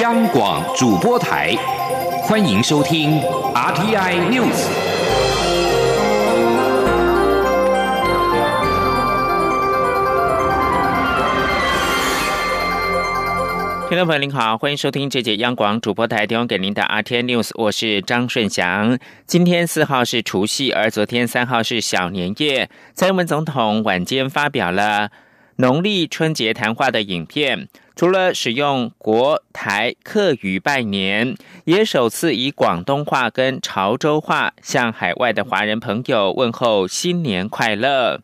央广主播台，欢迎收听 RTI News。听众朋友您好，欢迎收听这节央广主播台提供给您的 RTI News，我是张顺祥。今天四号是除夕，而昨天三号是小年夜。蔡英文总统晚间发表了农历春节谈话的影片。除了使用国台客语拜年，也首次以广东话跟潮州话向海外的华人朋友问候新年快乐。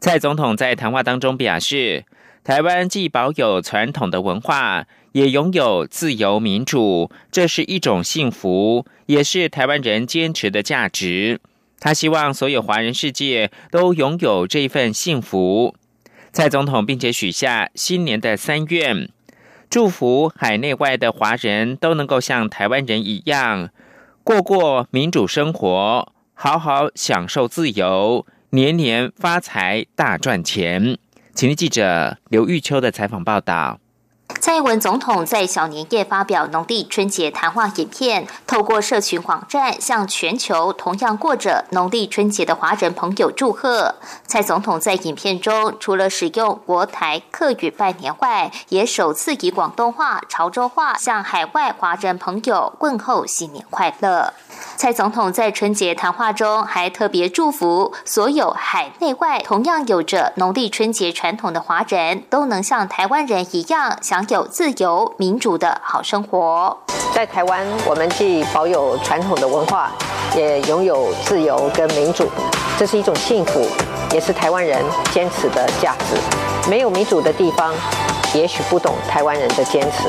蔡总统在谈话当中表示，台湾既保有传统的文化，也拥有自由民主，这是一种幸福，也是台湾人坚持的价值。他希望所有华人世界都拥有这份幸福。蔡总统并且许下新年的三愿，祝福海内外的华人都能够像台湾人一样，过过民主生活，好好享受自由，年年发财大赚钱。请听记者刘玉秋的采访报道。蔡英文总统在小年夜发表农历春节谈话影片，透过社群网站向全球同样过着农历春节的华人朋友祝贺。蔡总统在影片中除了使用国台客语拜年外，也首次以广东话、潮州话向海外华人朋友问候新年快乐。蔡总统在春节谈话中还特别祝福所有海内外同样有着农历春节传统的华人都能像台湾人一样享有自由民主的好生活。在台湾，我们既保有传统的文化，也拥有自由跟民主，这是一种幸福，也是台湾人坚持的价值。没有民主的地方，也许不懂台湾人的坚持。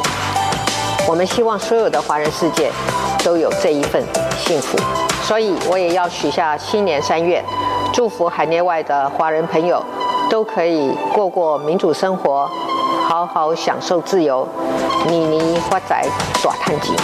我们希望所有的华人世界都有这一份幸福，所以我也要许下新年三愿，祝福海内外的华人朋友都可以过过民主生活，好好享受自由，你你发财大赚钱。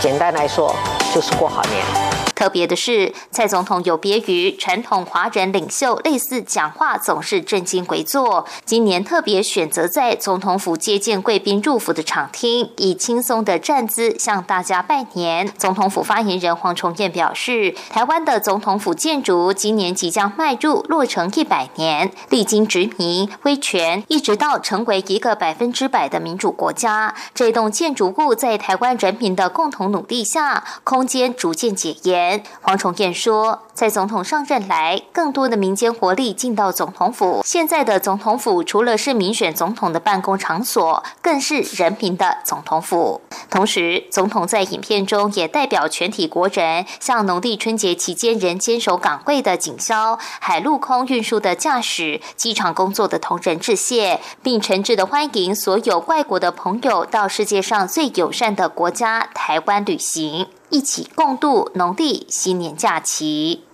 简单来说，就是过好年。特别的是，蔡总统有别于传统华人领袖，类似讲话总是正襟危坐。今年特别选择在总统府接见贵宾入府的场厅，以轻松的站姿向大家拜年。总统府发言人黄崇彦表示，台湾的总统府建筑今年即将迈入落成一百年，历经殖民、威权，一直到成为一个百分之百的民主国家。这栋建筑物在台湾人民的共同努力下，空间逐渐解严。黄崇彦说，在总统上任来，更多的民间活力进到总统府。现在的总统府除了是民选总统的办公场所，更是人民的总统府。同时，总统在影片中也代表全体国人，向农历春节期间仍坚守岗位的警消、海陆空运输的驾驶、机场工作的同仁致谢，并诚挚的欢迎所有外国的朋友到世界上最友善的国家台湾旅行。一起共度农历新年假期。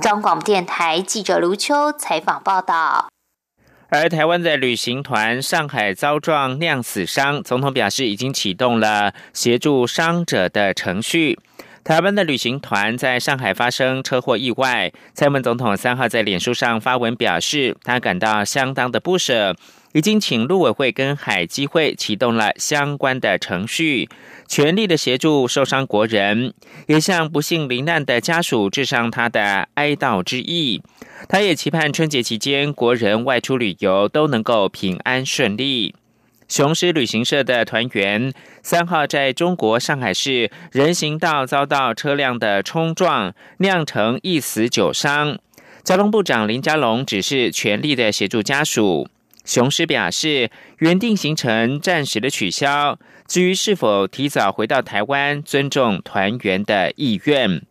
中广电台记者卢秋采访报道。而台湾的旅行团上海遭撞酿死伤，总统表示已经启动了协助伤者的程序。台湾的旅行团在上海发生车祸意外，蔡英文总统三号在脸书上发文表示，他感到相当的不舍。已经请陆委会跟海基会启动了相关的程序，全力的协助受伤国人，也向不幸罹难的家属致上他的哀悼之意。他也期盼春节期间国人外出旅游都能够平安顺利。雄狮旅行社的团员三号在中国上海市人行道遭到车辆的冲撞，酿成一死九伤。交通部长林佳龙指示全力的协助家属。雄狮表示，原定行程暂时的取消。至于是否提早回到台湾，尊重团员的意愿。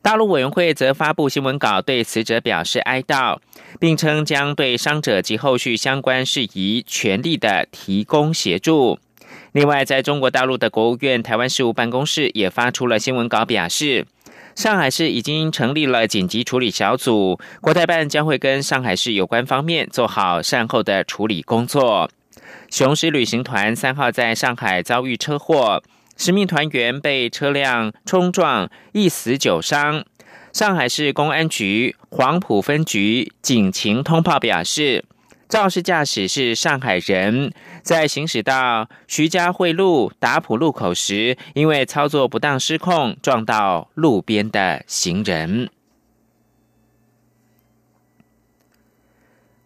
大陆委员会则发布新闻稿，对死者表示哀悼，并称将对伤者及后续相关事宜全力的提供协助。另外，在中国大陆的国务院台湾事务办公室也发出了新闻稿，表示。上海市已经成立了紧急处理小组，国台办将会跟上海市有关方面做好善后的处理工作。雄狮旅行团三号在上海遭遇车祸，十名团员被车辆冲撞，一死九伤。上海市公安局黄埔分局警情通报表示。肇事驾驶是上海人，在行驶到徐家汇路达浦路口时，因为操作不当失控，撞到路边的行人。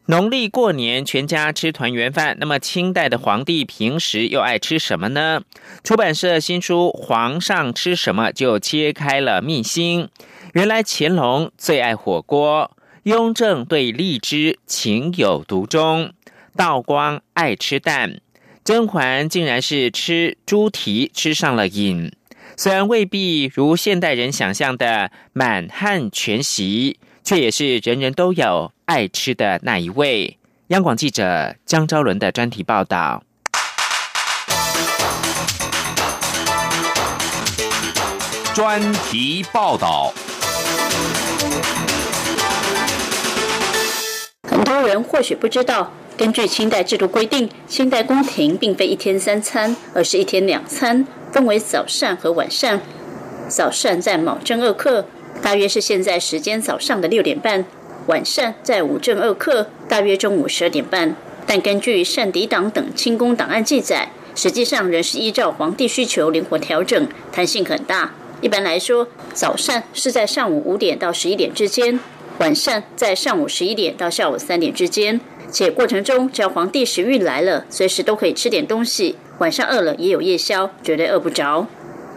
农历过年，全家吃团圆饭。那么，清代的皇帝平时又爱吃什么呢？出版社新书《皇上吃什么》就揭开了秘辛。原来乾隆最爱火锅，雍正对荔枝情有独钟，道光爱吃蛋，甄嬛竟然是吃猪蹄吃上了瘾。虽然未必如现代人想象的满汉全席，却也是人人都有。爱吃的那一位，央广记者江昭伦的专题报道。专题报道。很多人或许不知道，根据清代制度规定，清代宫廷并非一天三餐，而是一天两餐，分为早膳和晚膳。早膳在卯正二刻，大约是现在时间早上的六点半。晚膳在午正二刻，大约中午十二点半。但根据膳底档等清宫档案记载，实际上仍是依照皇帝需求灵活调整，弹性很大。一般来说，早膳是在上午五点到十一点之间，晚膳在上午十一点到下午三点之间。且过程中，只要皇帝食欲来了，随时都可以吃点东西。晚上饿了也有夜宵，绝对饿不着。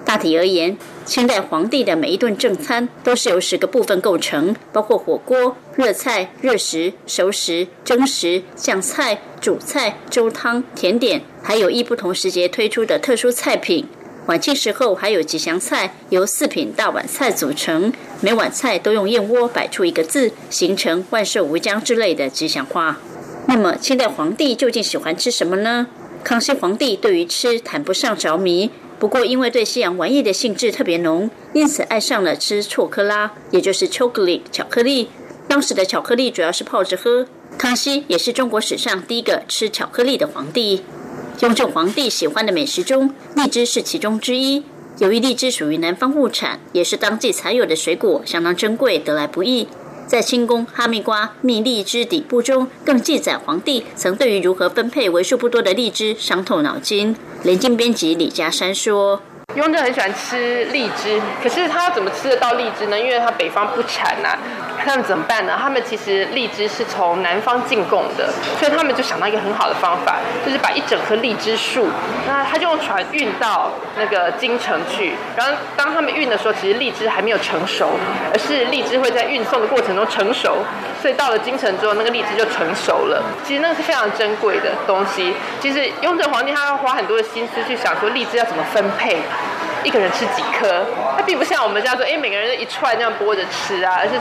大体而言，清代皇帝的每一顿正餐都是由十个部分构成，包括火锅、热菜、热食、熟食、蒸食、酱菜、主菜、粥汤、甜点，还有依不同时节推出的特殊菜品。晚清时候还有吉祥菜，由四品大碗菜组成，每碗菜都用燕窝摆出一个字，形成万寿无疆之类的吉祥话。那么，清代皇帝究竟喜欢吃什么呢？康熙皇帝对于吃谈不上着迷。不过，因为对西洋玩意的兴致特别浓，因此爱上了吃错克拉，也就是 chocolate 巧克力。当时的巧克力主要是泡着喝。康熙也是中国史上第一个吃巧克力的皇帝。雍正皇帝喜欢的美食中，荔枝是其中之一。由于荔枝属于南方物产，也是当季才有的水果，相当珍贵，得来不易。在清宫哈密瓜蜜荔枝底部中，更记载皇帝曾对于如何分配为数不多的荔枝伤透脑筋。连经编辑李家山说：“雍正很喜欢吃荔枝，可是他怎么吃得到荔枝呢？因为他北方不产呐。”他们怎么办呢？他们其实荔枝是从南方进贡的，所以他们就想到一个很好的方法，就是把一整棵荔枝树，那他就用船运到那个京城去。然后当他们运的时候，其实荔枝还没有成熟，而是荔枝会在运送的过程中成熟，所以到了京城之后，那个荔枝就成熟了。其实那个是非常珍贵的东西。其实雍正皇帝他要花很多的心思去想说荔枝要怎么分配。一个人吃几颗，它并不像我们这样说，哎，每个人一串这样剥着吃啊，而是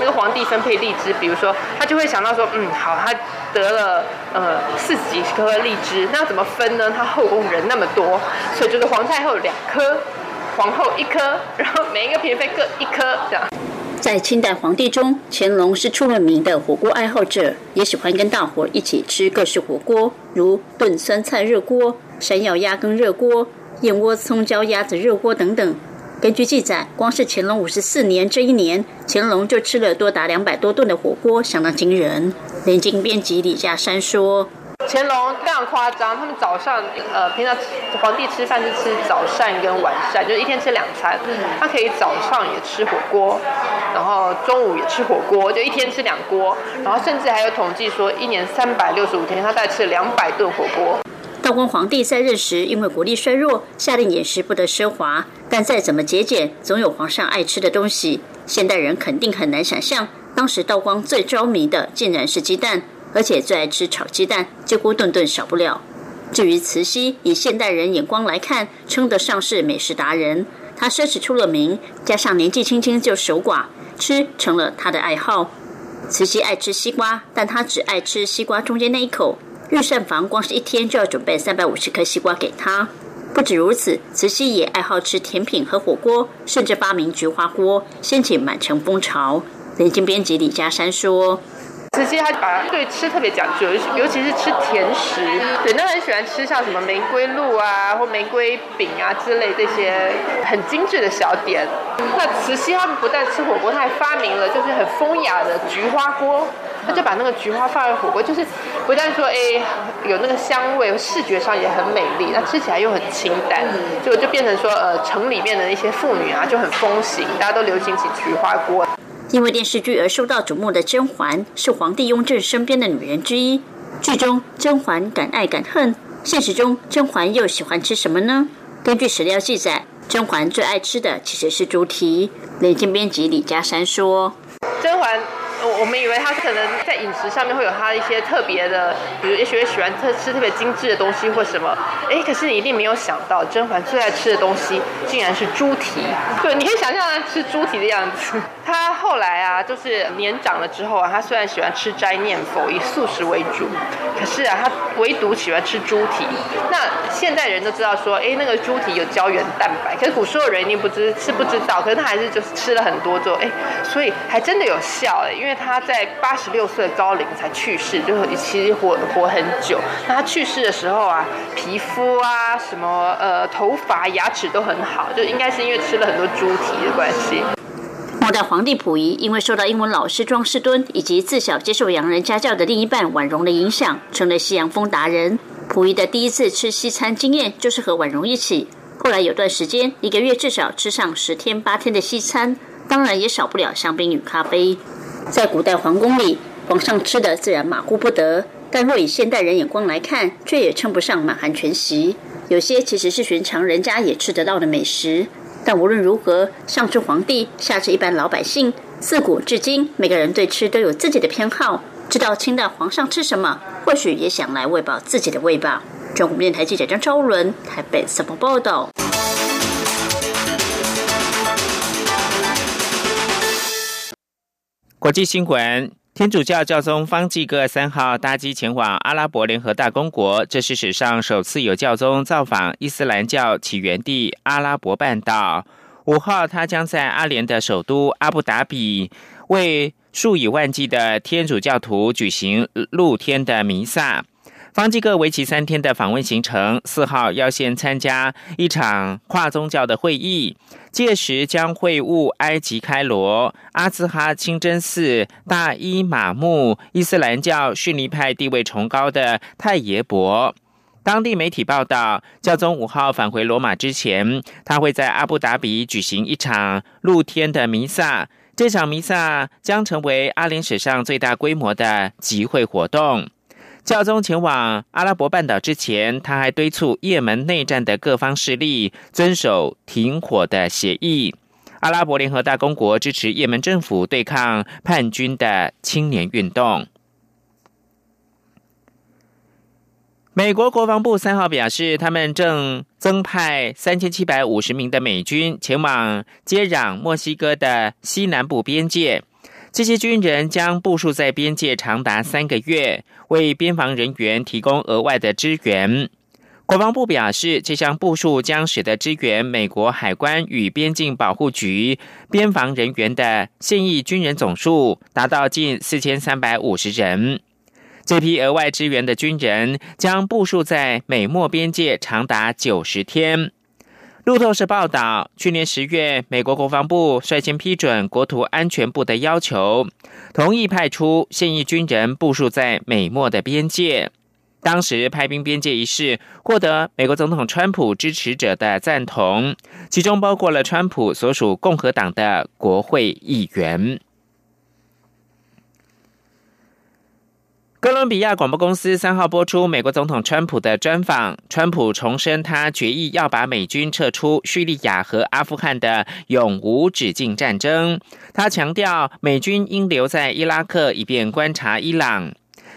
那个皇帝分配荔枝，比如说他就会想到说，嗯，好，他得了呃四十几颗荔枝，那怎么分呢？他后宫人那么多，所以就是皇太后两颗，皇后一颗，然后每一个嫔妃各一颗这样。在清代皇帝中，乾隆是出了名的火锅爱好者，也喜欢跟大伙一起吃各式火锅，如炖酸菜热锅、山药鸭羹热锅。燕窝、葱椒鸭子热锅等等。根据记载，光是乾隆五十四年这一年，乾隆就吃了多达两百多顿的火锅，相当惊人。连经编辑李家山说：“乾隆非常夸张，他们早上呃，平常皇帝吃饭是吃早膳跟晚膳，就是一天吃两餐。他可以早上也吃火锅，然后中午也吃火锅，就一天吃两锅。然后甚至还有统计说，一年三百六十五天，他大概吃了两百顿火锅。”道光皇帝在任时，因为国力衰弱，下令饮食不得奢华。但再怎么节俭，总有皇上爱吃的东西。现代人肯定很难想象，当时道光最着迷的竟然是鸡蛋，而且最爱吃炒鸡蛋，几乎顿顿少不了。至于慈禧，以现代人眼光来看，称得上是美食达人。她奢侈出了名，加上年纪轻轻就守寡，吃成了她的爱好。慈禧爱吃西瓜，但她只爱吃西瓜中间那一口。御膳房光是一天就要准备三百五十颗西瓜给他。不止如此，慈禧也爱好吃甜品和火锅，甚至发明菊花锅，掀起满城风潮。连经编辑李家山说：“慈禧她把对吃特别讲究，尤其是吃甜食，人都很喜欢吃像什么玫瑰露啊，或玫瑰饼啊之类这些很精致的小点。那慈禧他们不但吃火锅，她还发明了就是很风雅的菊花锅。”他就把那个菊花放在火锅，就是不但说哎有那个香味，视觉上也很美丽，那吃起来又很清淡，就就变成说呃城里面的一些妇女啊就很风行，大家都流行起菊花锅。因为电视剧而受到瞩目的甄嬛是皇帝雍正身边的女人之一。剧中甄嬛敢爱敢恨，现实中甄嬛又喜欢吃什么呢？根据史料记载，甄嬛最爱吃的其实是猪蹄。连经编辑李嘉山说：“甄嬛。”我我们以为他可能在饮食上面会有他一些特别的，比如也许会喜欢特吃特别精致的东西或什么。哎，可是你一定没有想到，甄嬛最爱吃的东西竟然是猪蹄。对，你可以想象他吃猪蹄的样子。他后来啊，就是年长了之后啊，他虽然喜欢吃斋念佛，以素食为主，可是啊，他唯独喜欢吃猪蹄。那现代人都知道说，哎，那个猪蹄有胶原蛋白，可是古时候人一定不知是不知道，可是他还是就是吃了很多之后，哎，所以还真的有效哎，因为。他他在八十六岁高龄才去世，就是其实活活很久。那他去世的时候啊，皮肤啊，什么呃，头发、牙齿都很好，就应该是因为吃了很多猪蹄的关系。末代皇帝溥仪因为受到英文老师庄士敦以及自小接受洋人家教的另一半婉容的影响，成了西洋风达人。溥仪的第一次吃西餐经验就是和婉容一起。后来有段时间，一个月至少吃上十天八天的西餐，当然也少不了香槟与咖啡。在古代皇宫里，皇上吃的自然马虎不得，但若以现代人眼光来看，却也称不上满汉全席。有些其实是寻常人家也吃得到的美食。但无论如何，上至皇帝，下至一般老百姓，自古至今，每个人对吃都有自己的偏好。知道清代皇上吃什么，或许也想来喂饱自己的胃吧。中国电台记者张昭伦台北什么报道？国际新闻：天主教教宗方济各三号搭机前往阿拉伯联合大公国，这是史上首次有教宗造访伊斯兰教起源地阿拉伯半岛。五号，他将在阿联的首都阿布达比为数以万计的天主教徒举行露天的弥撒。方济各为期三天的访问行程，四号要先参加一场跨宗教的会议，届时将会晤埃及开罗、阿兹哈清真寺、大伊玛目、伊斯兰教逊尼派地位崇高的泰耶伯。当地媒体报道，教宗五号返回罗马之前，他会在阿布达比举行一场露天的弥撒。这场弥撒将成为阿联史上最大规模的集会活动。教宗前往阿拉伯半岛之前，他还敦促也门内战的各方势力遵守停火的协议。阿拉伯联合大公国支持也门政府对抗叛军的青年运动。美国国防部三号表示，他们正增派三千七百五十名的美军前往接壤墨西哥的西南部边界。这些军人将部署在边界长达三个月，为边防人员提供额外的支援。国防部表示，这项部署将使得支援美国海关与边境保护局边防人员的现役军人总数达到近四千三百五十人。这批额外支援的军人将部署在美墨边界长达九十天。路透社报道，去年十月，美国国防部率先批准国土安全部的要求，同意派出现役军人部署在美墨的边界。当时派兵边界一事获得美国总统川普支持者的赞同，其中包括了川普所属共和党的国会议员。哥伦比亚广播公司三号播出美国总统川普的专访。川普重申他决议要把美军撤出叙利亚和阿富汗的永无止境战争。他强调，美军应留在伊拉克，以便观察伊朗。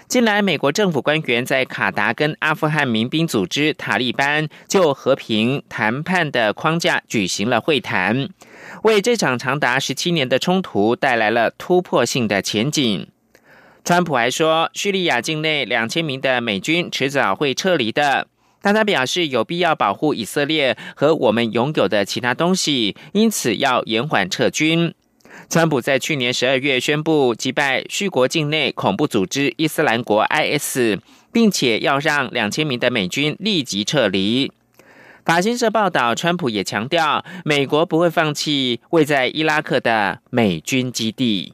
近来，美国政府官员在卡达跟阿富汗民兵组织塔利班就和平谈判的框架举行了会谈，为这场长达十七年的冲突带来了突破性的前景。川普还说，叙利亚境内两千名的美军迟早会撤离的，但他表示有必要保护以色列和我们拥有的其他东西，因此要延缓撤军。川普在去年十二月宣布击败叙国境内恐怖组织伊斯兰国 （IS），并且要让两千名的美军立即撤离。法新社报道，川普也强调，美国不会放弃位在伊拉克的美军基地。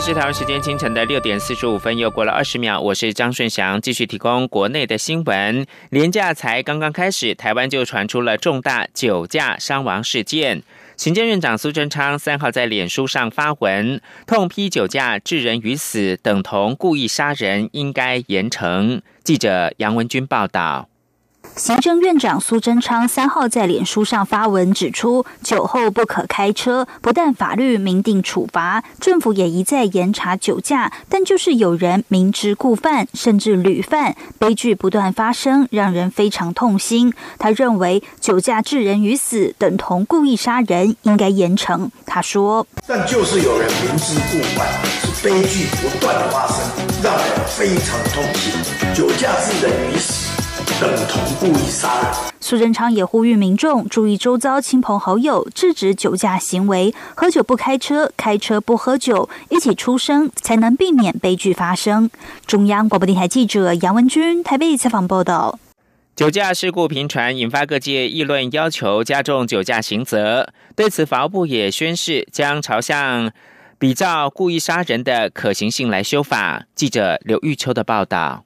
是台湾时间清晨的六点四十五分，又过了二十秒。我是张顺祥，继续提供国内的新闻。廉假才刚刚开始，台湾就传出了重大酒驾伤亡事件。行政院长苏贞昌三号在脸书上发文，痛批酒驾致人于死，等同故意杀人，应该严惩。记者杨文军报道。行政院长苏贞昌三号在脸书上发文指出，酒后不可开车，不但法律明定处罚，政府也一再严查酒驾，但就是有人明知故犯，甚至屡犯，悲剧不断发生，让人非常痛心。他认为酒驾致人于死，等同故意杀人，应该严惩。他说：“但就是有人明知故犯，是悲剧不断的发生，让人非常痛心。酒驾致人于死。”等同故意杀人。苏贞昌也呼吁民众注意周遭亲朋好友，制止酒驾行为，喝酒不开车，开车不喝酒，一起出声，才能避免悲剧发生。中央广播电台记者杨文君台北采访报道。酒驾事故频传，引发各界议论，要求加重酒驾刑责。对此，法务部也宣示将朝向比照故意杀人的可行性来修法。记者刘玉秋的报道。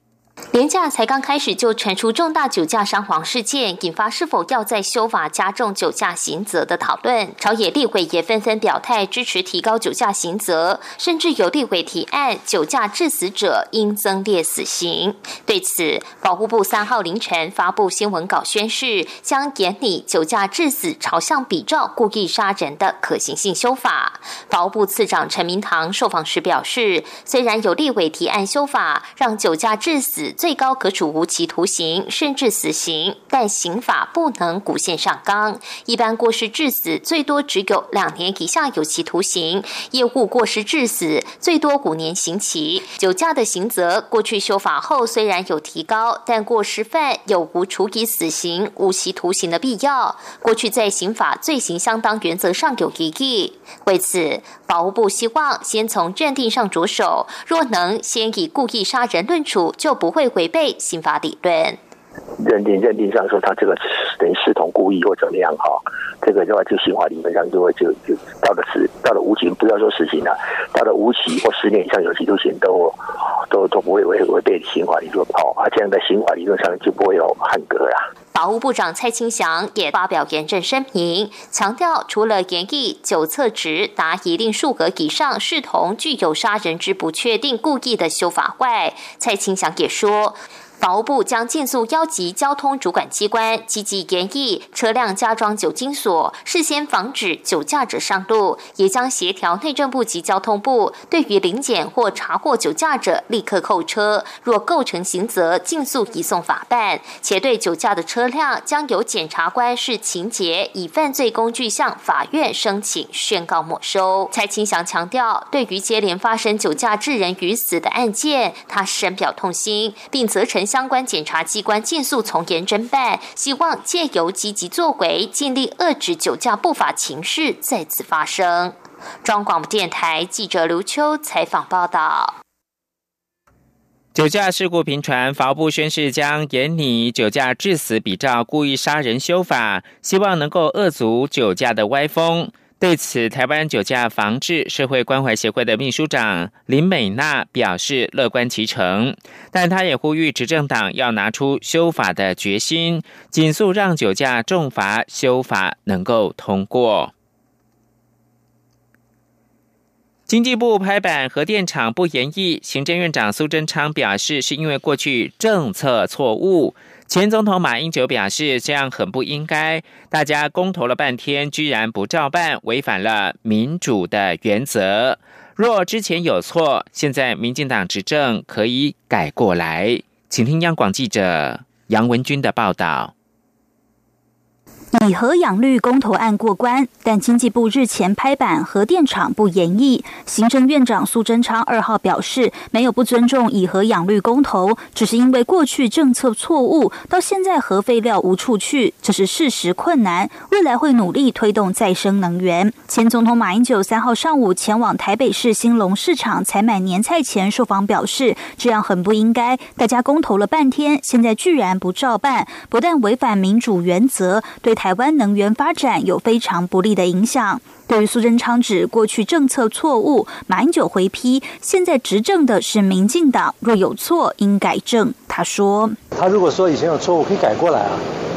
廉假才刚开始就传出重大酒驾伤亡事件，引发是否要在修法加重酒驾刑责的讨论。朝野立委也纷纷表态支持提高酒驾刑责，甚至有立委提案酒驾致死者应增列死刑。对此，保护部三号凌晨发布新闻稿宣示，将严拟酒驾致死朝向比照故意杀人的可行性修法。保护部次长陈明堂受访时表示，虽然有立委提案修法，让酒驾致死。最高可处无期徒刑，甚至死刑，但刑法不能古线上纲。一般过失致死最多只有两年以下有期徒刑，业务过失致死最多五年刑期。酒驾的刑责过去修法后虽然有提高，但过失犯有无处以死刑、无期徒刑的必要。过去在刑法罪行相当原则上有疑义。为此，法务部希望先从认定上着手，若能先以故意杀人论处，就不会。违背刑法理论，认定认定上说他这个等于视同故意或怎么样哈，这个的话就刑法理论上就会就就到了死到了无期，不要说死刑了，到了无期或十年以上有期徒刑都都都不会违违背刑法理论好，啊这样在刑法理论上就不会有汉格了。法务部长蔡清祥也发表严正声明，强调除了严议酒测值达一定数额以上视同具有杀人之不确定故意的修法外，蔡清祥也说。法务部将尽速邀集交通主管机关，积极研议车辆加装酒精锁，事先防止酒驾者上路；也将协调内政部及交通部，对于临检或查获酒驾者立刻扣车，若构成刑责，尽速移送法办。且对酒驾的车辆，将由检察官视情节，以犯罪工具向法院申请宣告没收。蔡清祥强调，对于接连发生酒驾致人于死的案件，他深表痛心，并责成。相关检察机关尽速从严侦办，希望借由积极作为，尽力遏制酒驾不法情事再次发生。中广电台记者刘秋采访报道。酒驾事故频传，法务部宣誓将严拟酒驾致死比照故意杀人修法，希望能够遏阻酒驾的歪风。对此，台湾酒驾防治社会关怀协会的秘书长林美娜表示乐观其成，但她也呼吁执政党要拿出修法的决心，紧速让酒驾重罚修法能够通过。经济部拍板核电厂不延役，行政院长苏贞昌表示，是因为过去政策错误。前总统马英九表示，这样很不应该。大家公投了半天，居然不照办，违反了民主的原则。若之前有错，现在民进党执政可以改过来。请听央广记者杨文军的报道。以核养绿公投案过关，但经济部日前拍板核电厂不延役。行政院长苏贞昌二号表示，没有不尊重以核养绿公投，只是因为过去政策错误，到现在核废料无处去，这是事实困难。未来会努力推动再生能源。前总统马英九三号上午前往台北市兴隆市场采买年菜前受访表示，这样很不应该。大家公投了半天，现在居然不照办，不但违反民主原则，对台。台湾能源发展有非常不利的影响。对于苏贞昌指过去政策错误，马英九回批，现在执政的是民进党，若有错应改正。他说：“他如果说以前有错误，可以改过来啊。”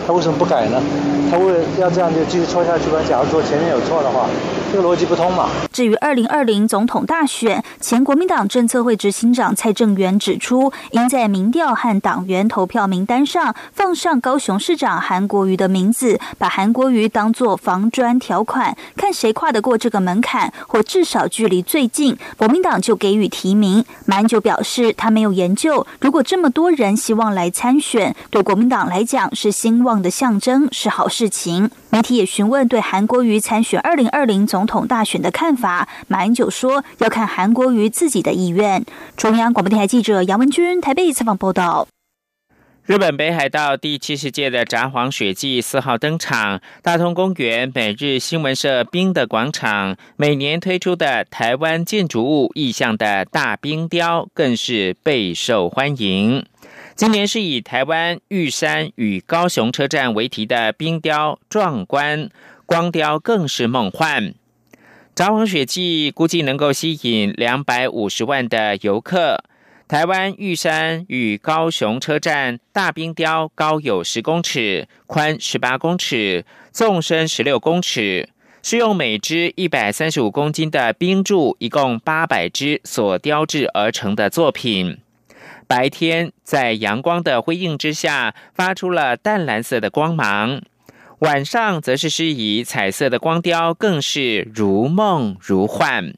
他为什么不改呢？他为了要这样就继续错下去吗？假如说前面有错的话，这个逻辑不通嘛。至于二零二零总统大选，前国民党政策会执行长蔡正元指出，应在民调和党员投票名单上放上高雄市长韩国瑜的名字，把韩国瑜当作防砖条款，看谁跨得过这个门槛，或至少距离最近，国民党就给予提名。马英九表示，他没有研究，如果这么多人希望来参选，对国民党来讲是兴旺。的象征是好事情。媒体也询问对韩国瑜参选二零二零总统大选的看法，马英九说要看韩国瑜自己的意愿。中央广播电台记者杨文君台北采访报道。日本北海道第七十届的札幌雪季四号登场，大通公园、每日新闻社冰的广场每年推出的台湾建筑物意象的大冰雕更是备受欢迎。今年是以台湾玉山与高雄车站为题的冰雕壮观，光雕更是梦幻。札幌雪季估计能够吸引两百五十万的游客。台湾玉山与高雄车站大冰雕高有十公尺，宽十八公尺，纵深十六公尺，是用每只一百三十五公斤的冰柱，一共八百只所雕制而成的作品。白天在阳光的辉映之下，发出了淡蓝色的光芒；晚上则是施以彩色的光雕，更是如梦如幻。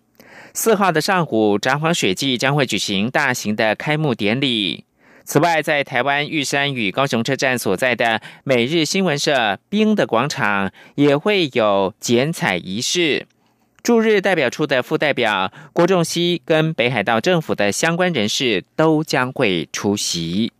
四号的上午，札幌雪季将会举行大型的开幕典礼。此外，在台湾玉山与高雄车站所在的每日新闻社冰的广场，也会有剪彩仪式。驻日代表处的副代表郭仲熙跟北海道政府的相关人士都将会出席。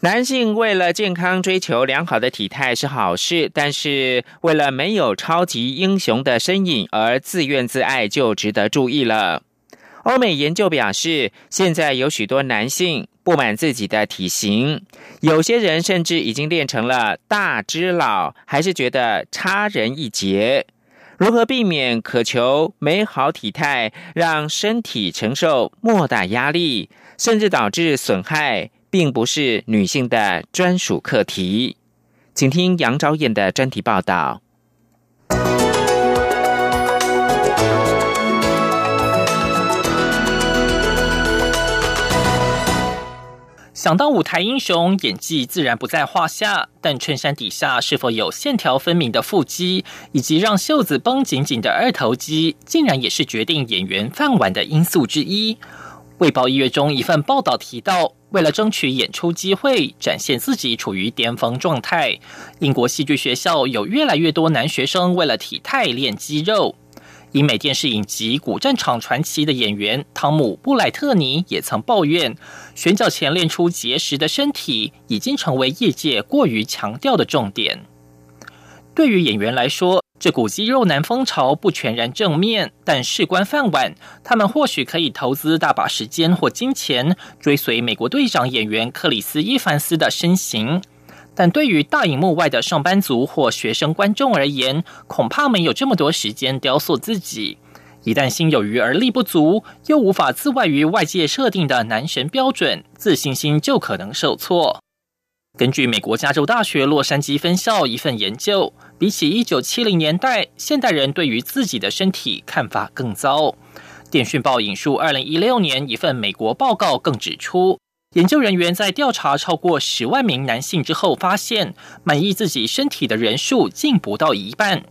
男性为了健康追求良好的体态是好事，但是为了没有超级英雄的身影而自怨自艾就值得注意了。欧美研究表示，现在有许多男性。不满自己的体型，有些人甚至已经练成了大只佬，还是觉得差人一截。如何避免渴求美好体态，让身体承受莫大压力，甚至导致损害，并不是女性的专属课题。请听杨昭燕的专题报道。想当舞台英雄，演技自然不在话下。但衬衫底下是否有线条分明的腹肌，以及让袖子绷紧紧的二头肌，竟然也是决定演员饭碗的因素之一。《卫报》一月中一份报道提到，为了争取演出机会，展现自己处于巅峰状态，英国戏剧学校有越来越多男学生为了体态练肌肉。英美电视影集《古战场传奇》的演员汤姆·布莱特尼也曾抱怨，选角前练出结实的身体已经成为业界过于强调的重点。对于演员来说，这股肌肉男风潮不全然正面，但事关饭碗，他们或许可以投资大把时间或金钱，追随美国队长演员克里斯·伊凡斯的身形。但对于大荧幕外的上班族或学生观众而言，恐怕没有这么多时间雕塑自己。一旦心有余而力不足，又无法自外于外界设定的男神标准，自信心就可能受挫。根据美国加州大学洛杉矶分校一份研究，比起一九七零年代，现代人对于自己的身体看法更糟。电讯报引述二零一六年一份美国报告，更指出。研究人员在调查超过十万名男性之后，发现满意自己身体的人数竟不到一半。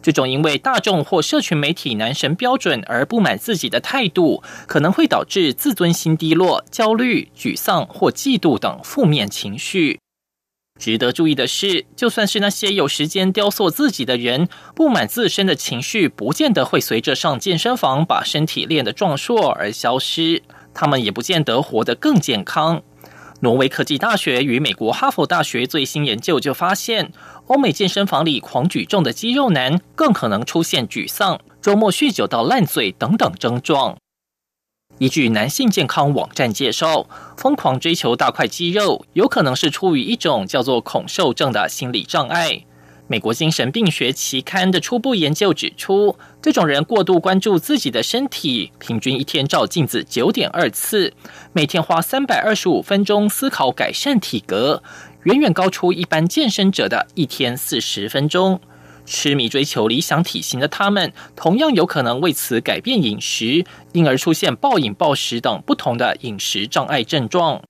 这种因为大众或社群媒体男神标准而不满自己的态度，可能会导致自尊心低落、焦虑、沮丧或嫉妒等负面情绪。值得注意的是，就算是那些有时间雕塑自己的人，不满自身的情绪，不见得会随着上健身房把身体练得壮硕而消失。他们也不见得活得更健康。挪威科技大学与美国哈佛大学最新研究就发现，欧美健身房里狂举重的肌肉男更可能出现沮丧、周末酗酒到烂醉等等症状。依据男性健康网站介绍，疯狂追求大块肌肉，有可能是出于一种叫做恐瘦症的心理障碍。美国精神病学期刊的初步研究指出，这种人过度关注自己的身体，平均一天照镜子九点二次，每天花三百二十五分钟思考改善体格，远远高出一般健身者的一天四十分钟。痴迷追求理想体型的他们，同样有可能为此改变饮食，因而出现暴饮暴食等不同的饮食障碍症状。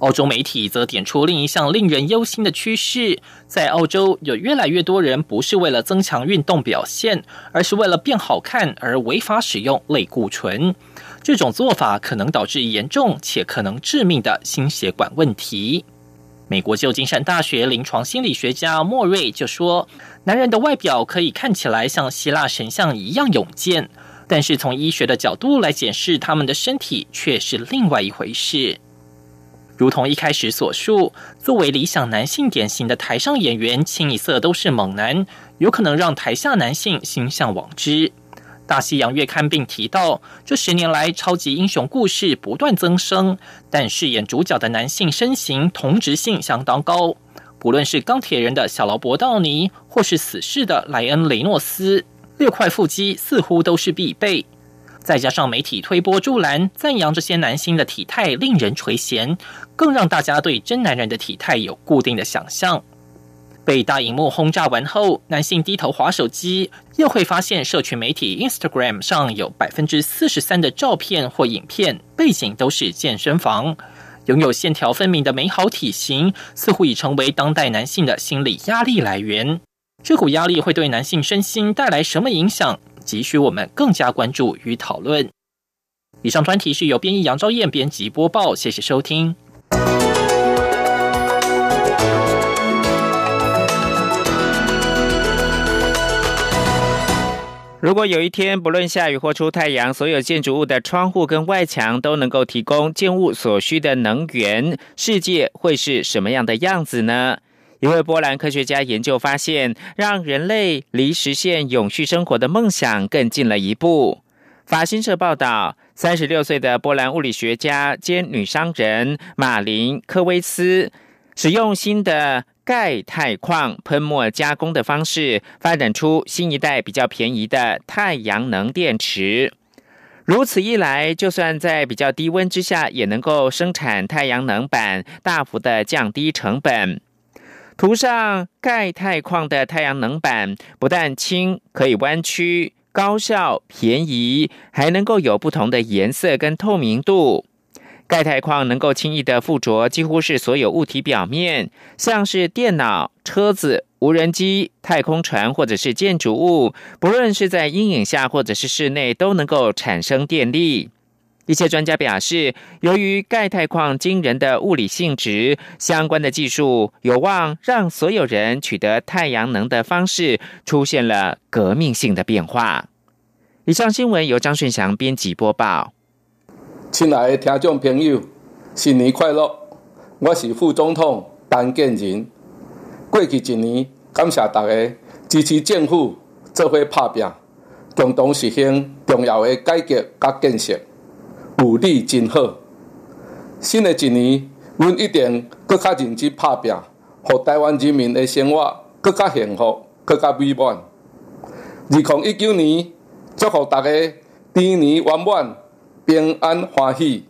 澳洲媒体则点出另一项令人忧心的趋势：在澳洲，有越来越多人不是为了增强运动表现，而是为了变好看而违法使用类固醇。这种做法可能导致严重且可能致命的心血管问题。美国旧金山大学临床心理学家莫瑞就说：“男人的外表可以看起来像希腊神像一样勇健，但是从医学的角度来检视他们的身体却是另外一回事。”如同一开始所述，作为理想男性典型的台上演员，清一色都是猛男，有可能让台下男性心向往之。大西洋月刊并提到，这十年来超级英雄故事不断增生，但饰演主角的男性身形同质性相当高。不论是钢铁人的小劳勃道尼，或是死侍的莱恩雷诺斯，六块腹肌似乎都是必备。再加上媒体推波助澜，赞扬这些男星的体态令人垂涎，更让大家对真男人的体态有固定的想象。被大荧幕轰炸完后，男性低头划手机，又会发现社群媒体 Instagram 上有百分之四十三的照片或影片背景都是健身房。拥有线条分明的美好体型，似乎已成为当代男性的心理压力来源。这股压力会对男性身心带来什么影响？急需我们更加关注与讨论。以上专题是由编译杨昭燕编辑播报，谢谢收听。如果有一天不论下雨或出太阳，所有建筑物的窗户跟外墙都能够提供建物所需的能源，世界会是什么样的样子呢？一位波兰科学家研究发现，让人类离实现永续生活的梦想更近了一步。法新社报道，三十六岁的波兰物理学家兼女商人马林科威斯，使用新的。钙钛矿喷墨加工的方式，发展出新一代比较便宜的太阳能电池。如此一来，就算在比较低温之下，也能够生产太阳能板，大幅的降低成本。涂上钙钛矿的太阳能板，不但轻，可以弯曲，高效、便宜，还能够有不同的颜色跟透明度。钙钛矿能够轻易的附着几乎是所有物体表面，像是电脑、车子、无人机、太空船或者是建筑物，不论是在阴影下或者是室内，都能够产生电力。一些专家表示，由于钙钛矿惊人的物理性质，相关的技术有望让所有人取得太阳能的方式出现了革命性的变化。以上新闻由张顺祥编辑播报。亲爱的听众朋友，新年快乐！我是副总统陈建仁。过去一年，感谢大家支持政府做伙拍拼，共同实现重要的改革甲建设，有你真好。新的一年，阮一定搁较认真拍拼，互台湾人民的生活搁较幸福、搁较美满。二零一九年，祝福大家猪年圆满！平安欢喜。